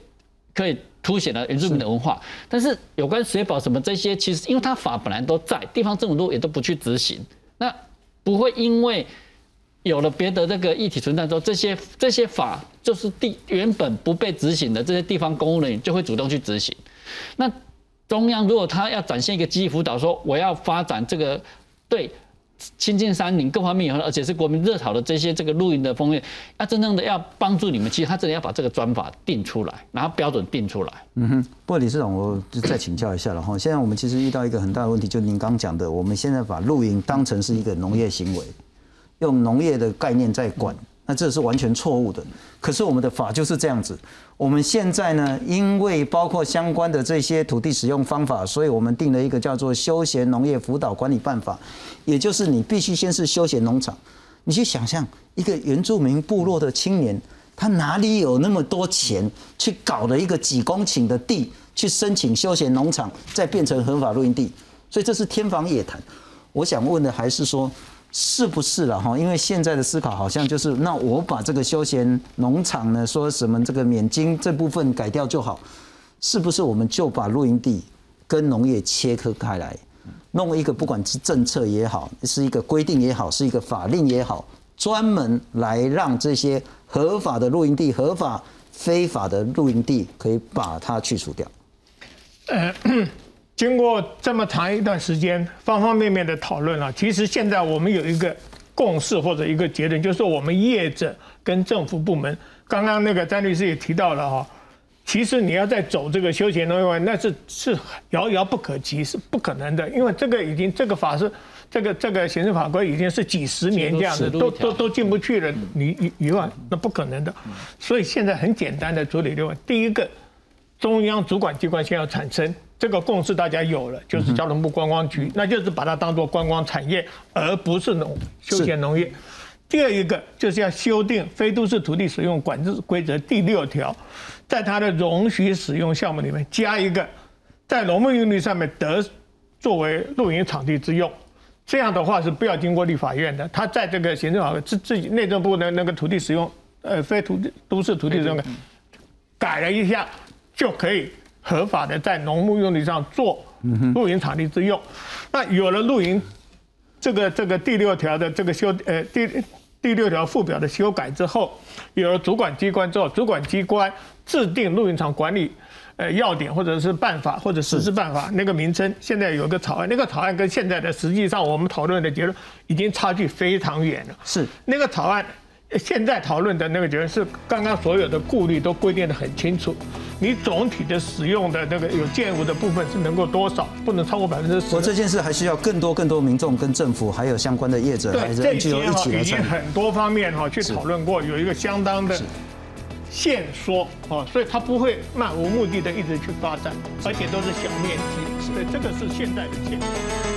可以凸显了原住民的文化。但是有关水保什么这些，其实因为它法本来都在，地方政府都也都不去执行，那不会因为有了别的这个议题存在之后，这些这些法就是地原本不被执行的这些地方公务人员就会主动去执行。那中央如果他要展现一个积极辅导，说我要发展这个对。亲近山林各方面以后，而且是国民热炒的这些这个露营的风月，要真正的要帮助你们，其实他真的要把这个专法定出来，然后标准定出来。
嗯哼，不过李市长，我就再请教一下了哈。现在我们其实遇到一个很大的问题，就您刚讲的，我们现在把露营当成是一个农业行为，用农业的概念在管。那这是完全错误的，可是我们的法就是这样子。我们现在呢，因为包括相关的这些土地使用方法，所以我们定了一个叫做《休闲农业辅导管理办法》，也就是你必须先是休闲农场。你去想象一个原住民部落的青年，他哪里有那么多钱去搞了一个几公顷的地去申请休闲农场，再变成合法露营地？所以这是天方夜谭。我想问的还是说。是不是了哈？因为现在的思考好像就是，那我把这个休闲农场呢，说什么这个免经这部分改掉就好，是不是我们就把露营地跟农业切割开来，弄一个不管是政策也好，是一个规定也好，是一个法令也好，专门来让这些合法的露营地、合法非法的露营地可以把它去除掉？呃。
经过这么长一段时间，方方面面的讨论啊，其实现在我们有一个共识或者一个结论，就是我们业者跟政府部门，刚刚那个詹律师也提到了哈，其实你要再走这个休闲农业，那是是遥遥不可及，是不可能的，因为这个已经这个法是这个这个行政法规已经是几十年这样子，都都都进不去了，你一一万那不可能的，所以现在很简单的处理六万，第一个中央主管机关先要产生。这个共识大家有了，就是交通部观光局，那就是把它当做观光产业，而不是农休闲农业。第二一个就是要修订《非都市土地使用管制规则》第六条，在它的容许使用项目里面加一个，在农牧用地上面得作为露营场地之用。这样的话是不要经过立法院的，他在这个行政法自自己内政部的那个土地使用，呃，非土地都市土地使用改了一下就可以。合法的在农牧用地上做露营场地之用，那有了露营这个这个第六条的这个修呃第第六条附表的修改之后，有了主管机关之后，主管机关制定露营场管理呃要点或者是办法或者实施办法。那个名称，现在有一个草案，那个草案跟现在的实际上我们讨论的结论已经差距非常远了。
是。
那个草案现在讨论的那个结论是，刚刚所有的顾虑都规定的很清楚，你总体的使用的那个有建物的部分是能够多少，不能超过百分之十。
我这件事还需要更多更多民众跟政府还有相关的业者还
对，
是
这
NGO
些
一
哈已经
起来。
很多方面哈去讨论过，有一个相当的线索啊，所以它不会漫无目的的一直去发展，而且都是小面积，所以这个是现在的建议。